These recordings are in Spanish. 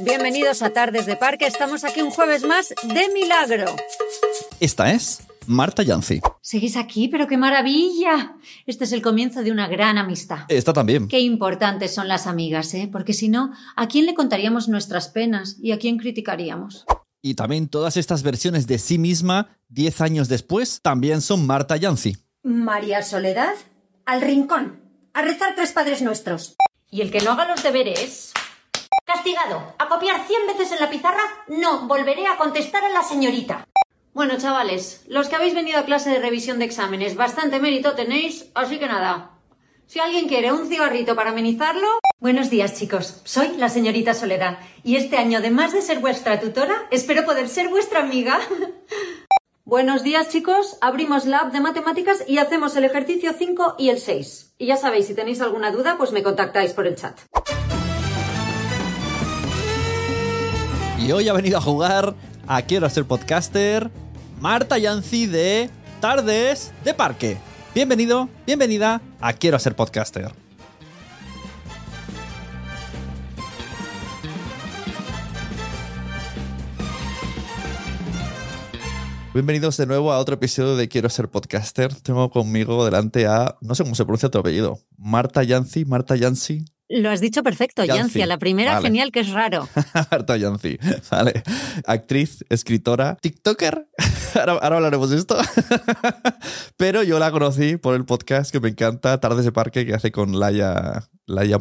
Bienvenidos a Tardes de Parque. Estamos aquí un jueves más de milagro. Esta es Marta Yancy. Seguís aquí, pero qué maravilla. Este es el comienzo de una gran amistad. Esta también. Qué importantes son las amigas, ¿eh? Porque si no, ¿a quién le contaríamos nuestras penas y a quién criticaríamos? Y también todas estas versiones de sí misma, 10 años después, también son Marta Yancy. María Soledad, al rincón, a rezar tres padres nuestros. Y el que no haga los deberes, Castigado, a copiar 100 veces en la pizarra, no volveré a contestar a la señorita. Bueno, chavales, los que habéis venido a clase de revisión de exámenes, bastante mérito tenéis, así que nada. Si alguien quiere un cigarrito para amenizarlo. Buenos días, chicos. Soy la señorita Soledad y este año, además de ser vuestra tutora, espero poder ser vuestra amiga. Buenos días, chicos. Abrimos la app de matemáticas y hacemos el ejercicio 5 y el 6. Y ya sabéis, si tenéis alguna duda, pues me contactáis por el chat. Hoy ha venido a jugar a Quiero ser podcaster Marta Yancy de Tardes de Parque. Bienvenido, bienvenida a Quiero ser podcaster. Bienvenidos de nuevo a otro episodio de Quiero ser podcaster. Tengo conmigo delante a, no sé cómo se pronuncia tu apellido, Marta Yancy, Marta Yancy. Lo has dicho perfecto, Yancy. La primera, Vale. genial, que es raro. Marta Yancy, vale. Actriz, escritora, TikToker. Ahora, ahora hablaremos de esto. Pero yo la conocí por el podcast que me encanta, Tardes de Parque, que hace con Laia, Laia.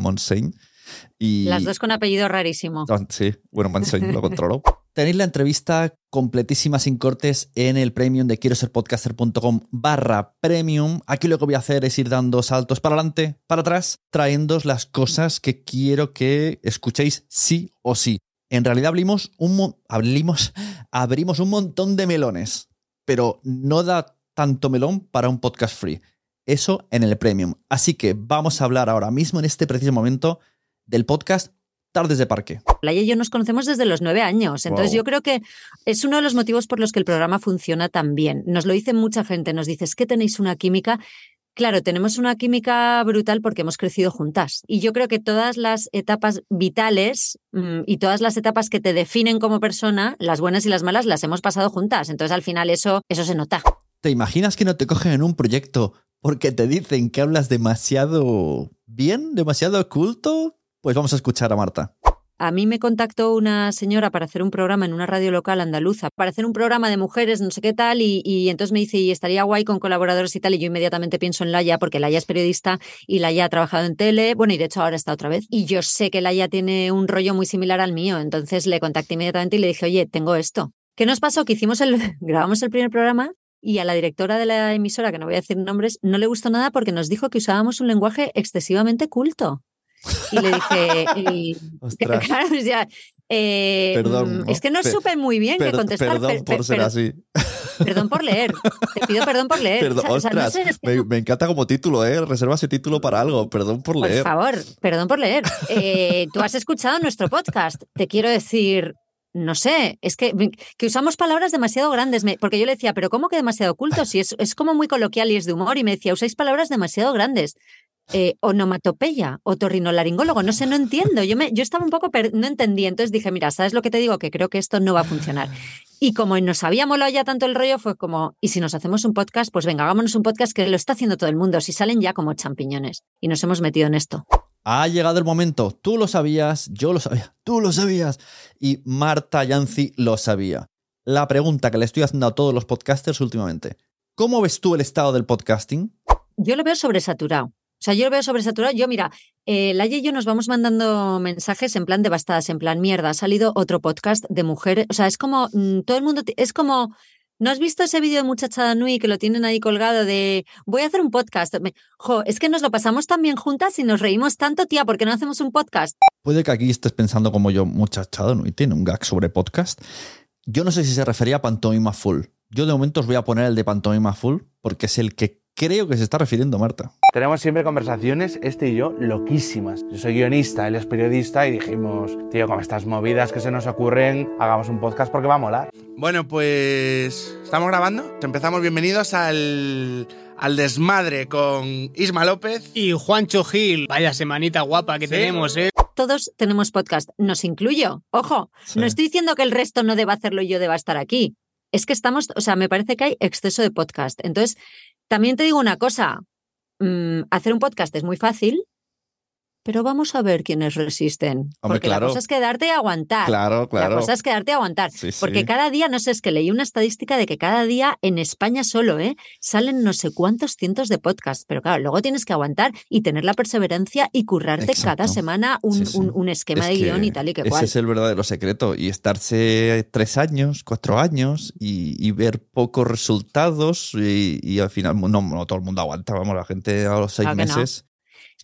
Y... Las dos con apellido rarísimo. Ah, Sí, bueno, Montseny lo controlo. Tenéis la entrevista completísima sin cortes en el premium de quiero ser podcaster.com barra premium. Aquí lo que voy a hacer es ir dando saltos para adelante, para atrás, trayéndoos las cosas que quiero que escuchéis sí o sí. En realidad abrimos un, mo- abrimos, abrimos un montón de melones, pero no da tanto melón para un podcast free. Eso en el premium. Así que vamos a hablar ahora mismo, en este preciso momento, del podcast Tardes de Parque. Laia y yo nos conocemos desde los nueve años, entonces Wow. yo creo que es uno de los motivos por los que el programa funciona tan bien. Nos lo dice mucha gente, nos dice, es que tenéis una química. Claro, tenemos una química brutal porque hemos crecido juntas. Y yo creo que todas las etapas vitales mm, y todas las etapas que te definen como persona, las buenas y las malas, las hemos pasado juntas. Entonces al final eso, eso se nota. ¿Te imaginas que no te cogen en un proyecto porque te dicen que hablas demasiado ¿Bien? ¿Demasiado oculto? Pues vamos a escuchar a Marta. A mí me contactó una señora para hacer un programa en una radio local andaluza, para hacer un programa de mujeres, no sé qué tal, y, entonces me dice, y estaría guay con colaboradores y tal, y yo inmediatamente pienso en Laia, porque Laia es periodista y Laia ha trabajado en tele, bueno, y de hecho ahora está otra vez, y yo sé que Laia tiene un rollo muy similar al mío, entonces le contacté inmediatamente y le dije, oye, tengo esto. ¿Qué nos pasó? Que hicimos el, grabamos el primer programa y a la directora de la emisora, que no voy a decir nombres, no le gustó nada porque nos dijo que usábamos un lenguaje excesivamente culto. Y le dije, y, claro, eh, perdón, mm, es que no supe muy bien qué contestar. Perdón por ser así. Perdón por leer. Te pido perdón por leer. ostras, me, encanta como título, ¿eh? Reserva ese título para algo. Perdón por leer. Por favor, perdón por leer. Eh, tú has escuchado nuestro podcast. Te quiero decir, no sé, es que, que usamos palabras demasiado grandes, porque yo le decía, pero ¿cómo que demasiado culto? Si es, es como muy coloquial y es de humor, y me decía, usáis palabras demasiado grandes eh, onomatopeya, otorrinolaringólogo, no sé, no entiendo. Yo, me, yo estaba un poco, no entendía, entonces dije, mira, ¿sabes lo que te digo? Que creo que esto no va a funcionar. Y como nos había molado ya tanto el rollo, fue como, ¿y si nos hacemos un podcast? Pues venga, hagámonos un podcast que lo está haciendo todo el mundo, si salen ya como champiñones. Y nos hemos metido en esto. Ha llegado el momento, tú lo sabías, yo lo sabía, tú lo sabías, y Marta Yancy lo sabía. La pregunta que le estoy haciendo a todos los podcasters últimamente, ¿cómo ves tú el estado del podcasting? Yo lo veo sobresaturado. O sea, yo lo veo sobresaturado. Yo, mira, eh, y yo nos vamos mandando mensajes en plan devastadas, en plan mierda. Ha salido otro podcast de mujeres. O sea, es como mm, todo el mundo. Es como. ¿No has visto ese vídeo de Muchachada Nui que lo tienen ahí colgado de voy a hacer un podcast? jo, es que nos lo pasamos tan bien juntas y nos reímos tanto, tía, ¿por qué no hacemos un podcast? Puede que aquí estés pensando como yo, Muchachada Nui tiene un gag sobre podcast. Yo no sé si se refería a Pantomima Full. Yo de momento os voy a poner el de Pantomima Full porque es el que creo que se está refiriendo Marta. Tenemos siempre conversaciones, este y yo, loquísimas. Yo soy guionista, él es periodista y dijimos, tío, con estas movidas que se nos ocurren, hagamos un podcast porque va a molar. Bueno, pues estamos grabando. Empezamos, bienvenidos al, al desmadre con Isma López. Y Juancho Gil. Vaya semanita guapa que tenemos, ¿eh? Todos tenemos podcast, nos incluyo. Ojo, no estoy diciendo que el resto no deba hacerlo y yo deba estar aquí. Es que estamos, o sea, me parece que hay exceso de podcast. Entonces, también te digo una cosa, mm, hacer un podcast es muy fácil, pero vamos a ver quiénes resisten. porque la cosa es quedarte y aguantar. Claro, claro. La cosa es quedarte y aguantar. porque cada día, no sé, es que leí una estadística de que cada día en España solo, ¿eh? Salen no sé cuántos cientos de podcasts. Pero claro, luego tienes que aguantar y tener la perseverancia y currarte cada semana un, un, esquema de guion y tal y que cual. Ese es el verdadero secreto. Y estarse tres años, cuatro años y, ver pocos resultados y, al final no, no, todo el mundo aguanta. Vamos, la gente a los seis meses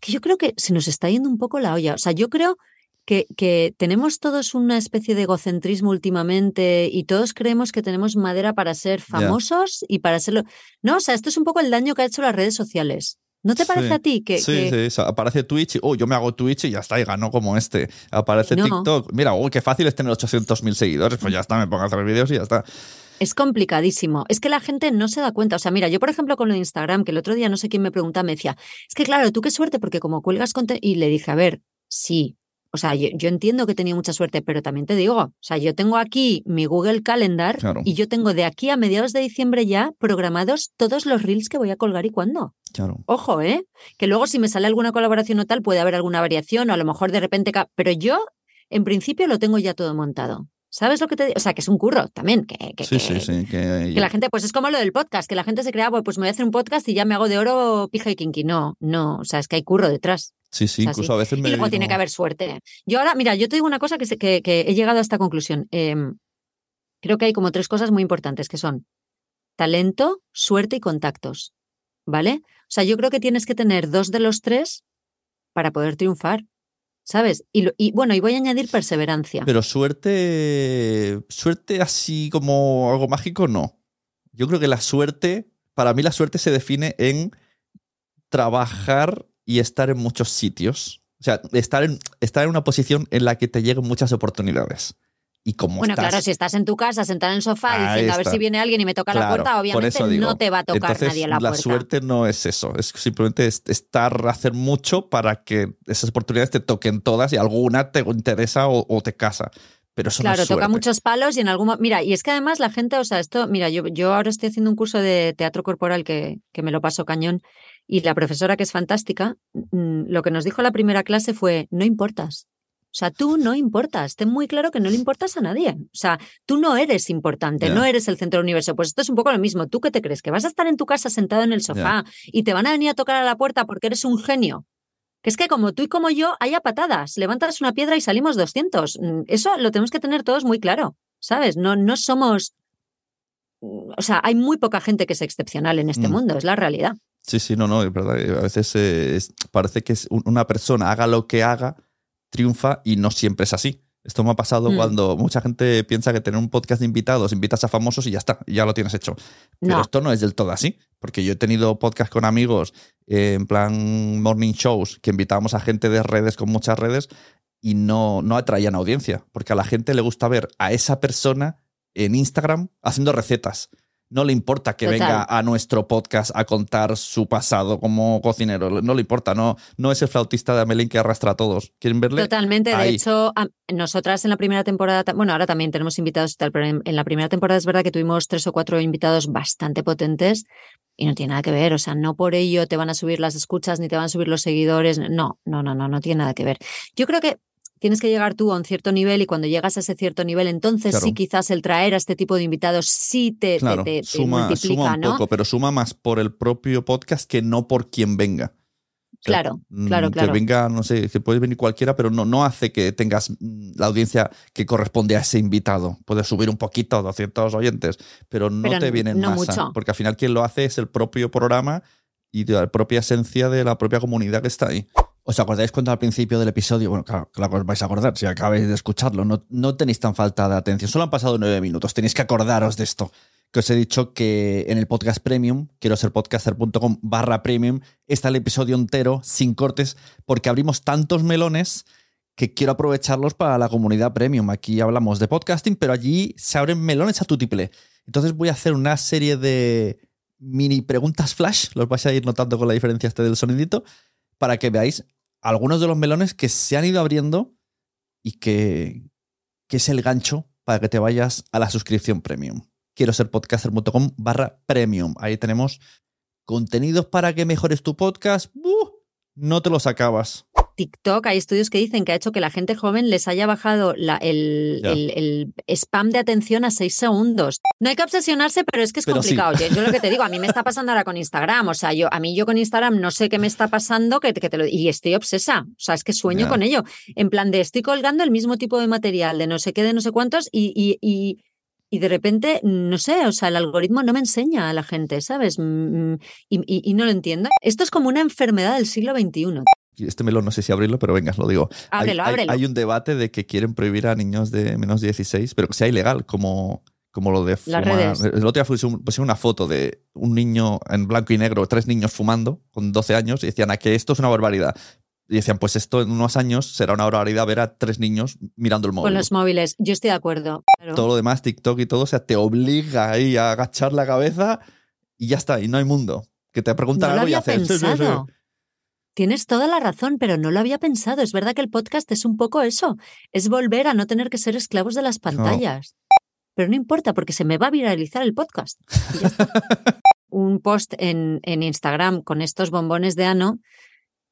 que yo creo que se nos está yendo un poco la olla. O sea, yo creo que, que, tenemos todos una especie de egocentrismo últimamente y todos creemos que tenemos madera para ser famosos y para serlo. No, o sea, esto es un poco el daño que ha hecho las redes sociales. ¿No te parece a ti que, sí, sí, aparece Twitch y, oh, yo me hago Twitch y ya está, y ganó como este. Aparece TikTok. Mira, oh, qué fácil es tener 800.000 seguidores. Pues ya está, me pongo a hacer vídeos y ya está. Es complicadísimo. Es que la gente no se da cuenta. O sea, mira, yo por ejemplo con lo de Instagram, que el otro día no sé quién me preguntaba, me decía, es que claro, tú qué suerte, porque como cuelgas contenido. Y le dije, a ver, sí. O sea, yo, entiendo que tenía mucha suerte, pero también te digo, o sea, yo tengo aquí mi Google Calendar y yo tengo de aquí a mediados de diciembre ya programados todos los reels que voy a colgar y cuándo. Claro. Ojo, ¿eh? Que luego si me sale alguna colaboración o tal, puede haber alguna variación o a lo mejor de repente... Pero yo, en principio, lo tengo ya todo montado. ¿Sabes lo que te digo? O sea, que es un curro también. Que, que, sí, sí, sí. Que, la gente, pues es como lo del podcast, que la gente se crea, pues me voy a hacer un podcast y ya me hago de oro, pija y kinky. No, no, o sea, es que hay curro detrás. Sí, sí, incluso a veces me. Y luego tiene que haber suerte. Yo ahora, mira, yo te digo una cosa que, que, que he llegado a esta conclusión. Em, creo que hay como tres cosas muy importantes que son talento, suerte y contactos. ¿Vale? O sea, yo creo que tienes que tener dos de los tres para poder triunfar. ¿Sabes? Y, bueno, y voy a añadir perseverancia. Pero suerte, suerte así como algo mágico, no. Yo creo que la suerte, para mí la suerte se define en trabajar y estar en muchos sitios. O sea, estar en, estar en una posición en la que te lleguen muchas oportunidades y Bueno, claro, si estás en tu casa sentado en el sofá diciendo a ver si viene alguien y me toca la puerta, obviamente no te va a tocar nadie la, puerta. La suerte no es eso, es simplemente estar, hacer mucho para que esas oportunidades te toquen todas y alguna te interesa o, te casa. Pero eso claro, no es toca muchos palos y en algún Mira, y es que además la gente, o sea, esto, mira, yo, yo ahora estoy haciendo un curso de teatro corporal que, que me lo paso cañón Y la profesora, que es fantástica, mm, lo que nos dijo la primera clase fue, no importas. O sea, tú no importas. Ten muy claro que no le importas a nadie. O sea, tú no eres importante, no eres el centro del universo. Pues esto es un poco lo mismo. ¿Tú qué te crees? ¿Que vas a estar en tu casa sentado en el sofá y te van a venir a tocar a la puerta porque eres un genio? Que es que como tú y como yo, haya patadas. Levantas una piedra y salimos 200. Mm, Eso lo tenemos que tener todos muy claro, ¿sabes? No, no somos... O sea, hay muy poca gente que es excepcional en este Mm. mundo, es la realidad. Sí, sí, no, no, es verdad. que A veces eh, es- parece que es una persona haga lo que haga, triunfa y no siempre es así. Esto me ha pasado Mm. cuando mucha gente piensa que tener un podcast de invitados, invitas a famosos y ya está, ya lo tienes hecho. Pero esto no es del todo así, porque yo he tenido podcast con amigos eh, en plan morning shows que invitábamos a gente de redes con muchas redes y no, no atraían audiencia, porque a la gente le gusta ver a esa persona en Instagram haciendo recetas. No le importa que Total. venga a nuestro podcast a contar su pasado como cocinero. No le importa, no, no es el flautista de Amelín que arrastra a todos. ¿Quieren verle? Totalmente. De hecho, a- nosotras en la primera temporada, bueno, ahora también tenemos invitados y tal, pero en, en la primera temporada es verdad que tuvimos tres o cuatro invitados bastante potentes y no tiene nada que ver. O sea, no por ello te van a subir las escuchas ni te van a subir los seguidores. No, no, no, no, no tiene nada que ver. Yo creo que tienes que llegar tú a un cierto nivel y cuando llegas a ese cierto nivel, entonces Claro. sí quizás el traer a este tipo de invitados sí te, Claro, te- te suma, multiplica, suma un ¿no? poco, pero suma más por el propio podcast que no por quien venga. O sea, Claro, mm, claro, Que claro. venga, no sé, que puede venir cualquiera, pero no, no hace que tengas mm, la audiencia que corresponde a ese invitado. Puedes subir un poquito, 200 oyentes, pero no Pero te viene en no masa. mucho. Porque al final quien lo hace es el propio programa y de la propia esencia de la propia comunidad que está ahí. ¿Os acordáis cuando al principio del episodio, bueno, claro, claro os vais a acordar si acabáis de escucharlo, no, no tenéis tan falta de atención, solo han pasado nueve minutos, tenéis que acordaros de esto, que os he dicho que en el podcast premium, quiero ser podcaster.com barra premium, está el episodio entero, sin cortes, porque abrimos tantos melones que quiero aprovecharlos para la comunidad premium. Aquí hablamos de podcasting, pero allí se abren melones a tu tiple. Entonces voy a hacer una serie de mini preguntas flash, los vais a ir notando con la diferencia este del sonidito, para que veáis algunos de los melones que se han ido abriendo y que, que es el gancho para que te vayas a la suscripción premium. Quiero ser podcaster.com barra premium. Ahí tenemos contenidos para que mejores tu podcast. No te los acabas. TikTok, hay estudios que dicen que ha hecho que la gente joven les haya bajado la- el, Ya. el- el spam de atención a seis segundos. No hay que obsesionarse, pero es que es Pero sí. complicado. Yo, yo lo que te digo, a mí me está pasando ahora con Instagram. O sea, yo a mí yo con Instagram no sé qué me está pasando que, que te lo, y estoy obsesa. O sea, es que sueño con ello. En plan de estoy colgando el mismo tipo de material de no sé qué, de no sé cuántos y, y, y, y de repente, no sé, o sea, el algoritmo no me enseña a la gente, ¿sabes? Mm, Y, y- y no lo entiendo. Esto es como una enfermedad del siglo XXI. Este melón no sé si abrirlo, pero venga, lo digo. Ábrelo, hay, ábrelo. hay un debate de que quieren prohibir a niños de menos de 16, pero que sea ilegal, como, como lo de Las fumar. redes. El otro día puse una foto de un niño en blanco y negro, tres niños fumando con 12 años, y decían a que esto es una barbaridad. Y decían, pues esto en unos años será una barbaridad ver a tres niños mirando el móvil. Con los móviles, yo estoy de acuerdo. claro. Todo lo demás, TikTok y todo, o sea, te obliga ahí a agachar la cabeza y ya está, y no hay mundo. Que te preguntan No algo y haces. "Sí, sí, sí". pensado. Tienes toda la razón, pero no lo había pensado. Es verdad que el podcast es un poco eso. Es volver a no tener que ser esclavos de las pantallas. Pero no importa, porque se me va a viralizar el podcast. Y ya está. un post en, en Instagram con estos bombones de ano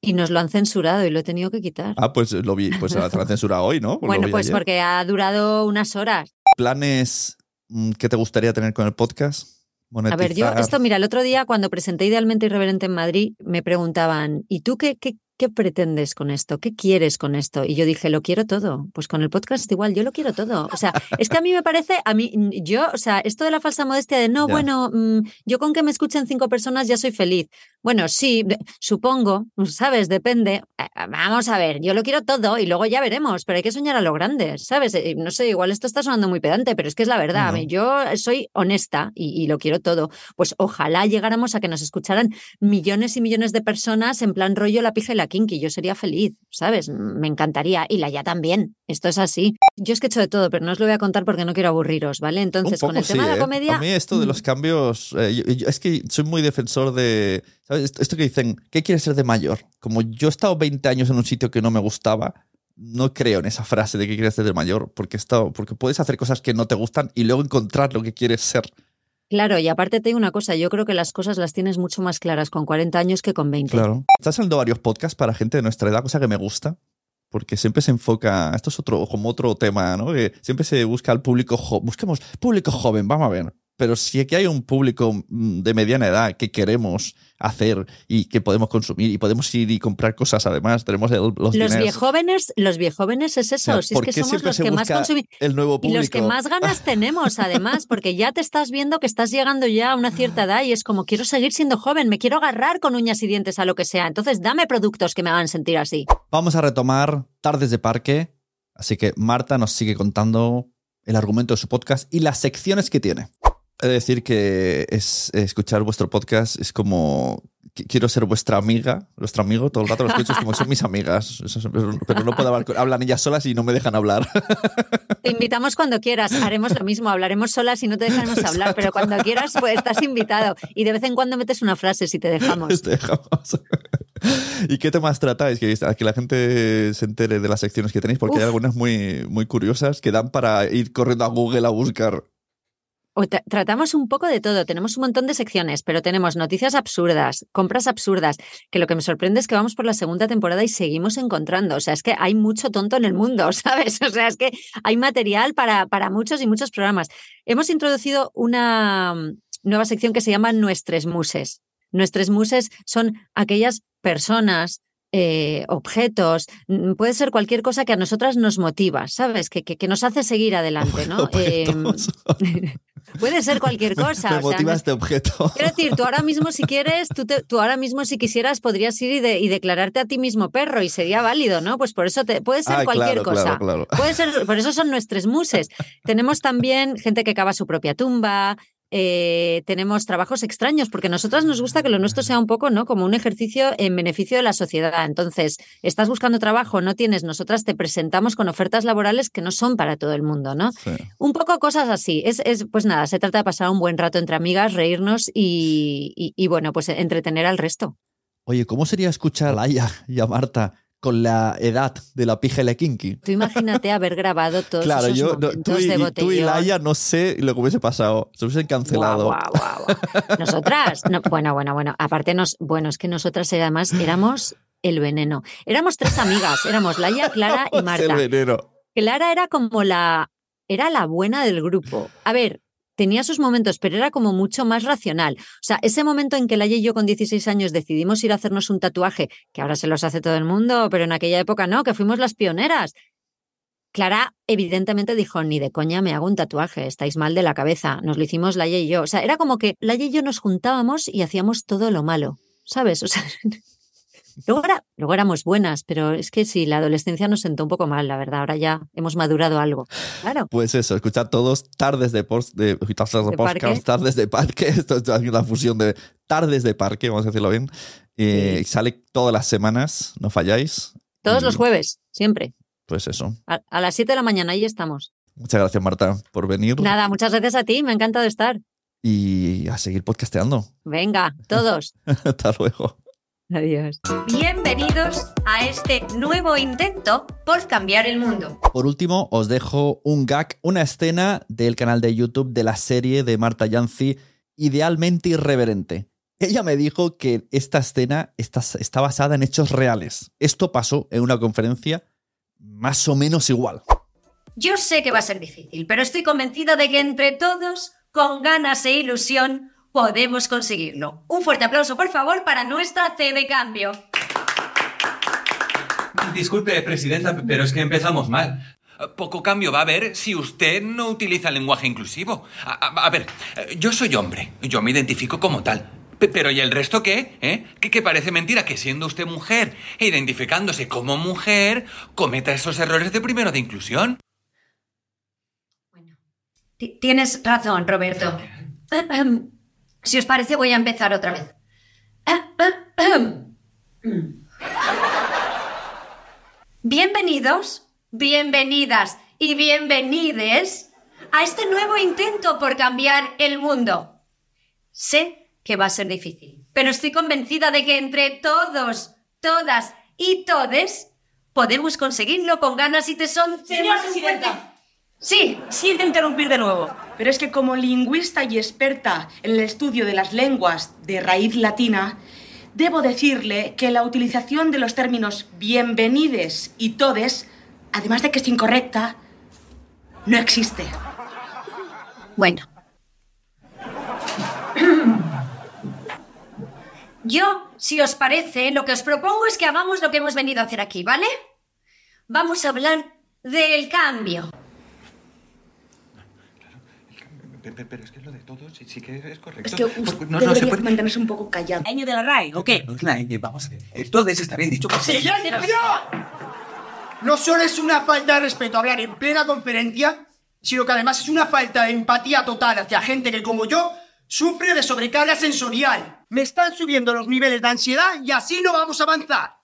y nos lo han censurado y lo he tenido que quitar. Ah, pues lo vi, pues la la censura hoy, ¿no? Bueno, pues ayer. porque ha durado unas horas. ¿Planes mm, que te gustaría tener con el podcast? A ver, yo, Monetizar. esto, mira, el otro día cuando presenté Idealmente Irreverente en Madrid, me preguntaban, ¿y tú qué, qué, qué pretendes con esto? ¿Qué quieres con esto? Y yo dije, lo quiero todo. Pues con el podcast igual, yo lo quiero todo. O sea, es que a mí me parece, a mí, yo, o sea, esto de la falsa modestia de, no, bueno, mm, yo con que me escuchen cinco personas ya soy feliz. Bueno, sí, supongo, ¿sabes? Depende. Eh, Vamos a ver, yo lo quiero todo y luego ya veremos, pero hay que soñar a lo grande, ¿sabes? Eh, No sé, igual esto está sonando muy pedante, pero es que es la verdad. Yo soy honesta y, y lo quiero todo. Pues ojalá llegáramos a que nos escucharan millones y millones de personas en plan rollo la pija y la kinky. Yo sería feliz, ¿sabes? Me encantaría. Y la ya también. Esto es así. Yo es que he hecho de todo, pero no os lo voy a contar porque no quiero aburriros, ¿vale? Entonces, con el tema de ¿eh? la comedia. A mí esto de mm, los cambios, eh, yo- yo- es que soy muy defensor de, ¿sabes? Esto, que dicen, ¿qué quieres ser de mayor? Como yo he estado 20 años en un sitio que no me gustaba, no creo en esa frase de que quieres ser de mayor, porque, estado- porque puedes hacer cosas que no te gustan y luego encontrar lo que quieres ser. Claro, y aparte te digo una cosa, yo creo que las cosas las tienes mucho más claras con 40 años que con 20. Claro. Están saliendo varios podcasts para gente de nuestra edad, cosa que me gusta, porque siempre se enfoca, esto es otro, como otro tema, ¿no? Que siempre se busca al público joven, busquemos público joven, vamos a ver. Pero si aquí hay un público mm, de mediana edad que queremos hacer y que podemos consumir y podemos ir y comprar cosas además, tenemos el- los, Los viejóvenes, los viejóvenes es eso, O sea, si es ¿por que somos los que más consumimos. el nuevo Y los que público? más ganas tenemos, además, porque ya te estás viendo que estás llegando ya a una cierta edad y es como, quiero seguir siendo joven, me quiero agarrar con uñas y dientes a lo que sea. Entonces, dame productos que me hagan sentir así. Vamos a retomar Tardes de Parque, así que Marta nos sigue contando el argumento de su podcast y las secciones que tiene. He de decir que es escuchar vuestro podcast es como qu- quiero ser vuestra amiga, vuestro amigo, todo el rato lo escucho, es como son mis amigas, pero no puedo hablar, hablan ellas solas y no me dejan hablar. Te invitamos cuando quieras, haremos lo mismo, hablaremos solas y no te dejaremos hablar, pero cuando quieras, pues estás invitado. Y de vez en cuando metes una frase si te dejamos. Te dejamos. ¿Y qué temas tratáis? Que, que la gente se entere de las secciones que tenéis, porque hay algunas muy, muy curiosas que dan para ir corriendo a Google a buscar. O tra- tratamos un poco de todo. Tenemos un montón de secciones, pero tenemos noticias absurdas, compras absurdas, que lo que me sorprende es que vamos por la segunda temporada y seguimos encontrando. O sea, es que hay mucho tonto en el mundo, ¿sabes? O sea, es que hay material para, para muchos y muchos programas. Hemos introducido una mm, nueva sección que se llama Nuestres Muses. Nuestros muses son aquellas personas, eh, objetos, mm, puede ser cualquier cosa que a nosotras nos motiva, ¿sabes? Que, que, que nos hace seguir adelante, ¿no? Em, puede ser cualquier cosa. Me o motiva este objeto. Quiero decir, tú ahora mismo si quieres, tú, te- tú ahora mismo si quisieras podrías ir y, de- y declararte a ti mismo perro y sería válido, ¿no? Pues por eso te, puede ser Ah, cualquier claro, cosa. claro, claro. Puede ser, por eso son nuestros muses. Tenemos también gente que cava su propia tumba. Eh, tenemos trabajos extraños, porque a nosotras nos gusta que lo nuestro sea un poco, ¿no? Como un ejercicio en beneficio de la sociedad. Entonces, estás buscando trabajo, no tienes, nosotras te presentamos con ofertas laborales que no son para todo el mundo, ¿no? Sí. Un poco cosas así. Es, es, pues nada, se trata de pasar un buen rato entre amigas, reírnos y, y- y, bueno, pues entretener al resto. Oye, ¿cómo sería escuchar a Laia y a Marta con la edad de la pija y la kinky? Tú imagínate haber grabado todos Claro, esos yo, no, tú, y, de y tú y botellón. Laia no sé lo que hubiese pasado. Se hubiesen cancelado. Guau, guau. Nosotras, no, bueno, bueno, bueno. Aparte, nos, bueno, es que nosotras además éramos el veneno. Éramos tres amigas, éramos Laia, Clara y Es el Marta. veneno. Clara era como la, era la buena del grupo. A ver, tenía sus momentos, pero era como mucho más racional. O sea, ese momento en que Laia y yo con 16 años decidimos ir a hacernos un tatuaje, que ahora se los hace todo el mundo, pero en aquella época no, que fuimos las pioneras. Clara evidentemente dijo, ni de coña me hago un tatuaje, estáis mal de la cabeza. Nos lo hicimos Laia y yo. O sea, era como que Laia y yo nos juntábamos y hacíamos todo lo malo, ¿sabes? O sea, luego, era- luego éramos buenas, pero es que sí, la adolescencia nos sentó un poco mal, la verdad. Ahora ya hemos madurado algo. Claro. Pues eso, escuchar todos tardes de, post, de, tardes de ¿De podcast, parque? tardes de parque. Esto es una fusión de tardes de parque, vamos a decirlo bien. Eh, Sale todas las semanas, no falláis. Todos Y, los jueves, siempre. Pues eso. A, a las 7 de la mañana, ahí estamos. Muchas gracias, Marta, por venir. Nada, muchas gracias a ti, me ha encantado estar. Y a seguir podcasteando. Venga, todos. Hasta luego. Adiós. Bienvenidos a este nuevo intento por cambiar el mundo. Por último, os dejo un gag, una escena del canal de YouTube de la serie de Marta Yancy, Idealmente Irreverente. Ella me dijo que esta escena está, está basada en hechos reales. Esto pasó en una conferencia más o menos igual. Yo sé que va a ser difícil, pero estoy convencida de que entre todos, con ganas e ilusión, podemos conseguirlo. Un fuerte aplauso, por favor, para nuestra C de cambio. Disculpe, presidenta, pero es que empezamos mal. Poco cambio va a haber si usted no utiliza el lenguaje inclusivo. A, a- a ver, yo soy hombre, yo me identifico como tal. Pe- Pero ¿y el resto qué? ¿Eh? ¿Que, que parece mentira que siendo usted mujer e identificándose como mujer, cometa esos errores de primero de inclusión? Ti- Tienes razón, Roberto. Si os parece, voy a empezar otra vez. Bienvenidos, bienvenidas y bienvenides a este nuevo intento por cambiar el mundo. Sé que va a ser difícil, pero estoy convencida de que entre todos, todas y todes podemos conseguirlo con ganas y tesón. Señora presidenta. Sí, Siento interrumpir de nuevo, pero es que como lingüista y experta en el estudio de las lenguas de raíz latina, debo decirle que la utilización de los términos bienvenides y todes, además de que es incorrecta, no existe. Bueno. Yo, si os parece, lo que os propongo es que hagamos lo que hemos venido a hacer aquí, ¿vale? Vamos a hablar del cambio. Pero es que lo de todo sí, sí que es correcto. Es que usted no, no, se debería puede... mantenerse un poco callado. ¿Año de la RAE o qué? Vamos a ver. Todo eso está bien dicho. pues ¡Sí, ya, ya, ya! No solo es una falta de respeto hablar en plena conferencia, sino que además es una falta de empatía total hacia gente que, como yo, sufre de sobrecarga sensorial. Me están subiendo los niveles de ansiedad y así no vamos a avanzar.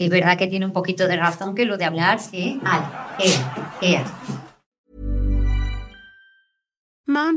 Es verdad que tiene un poquito de razón que lo de hablar, sí. Vale, ea, ea. Emma?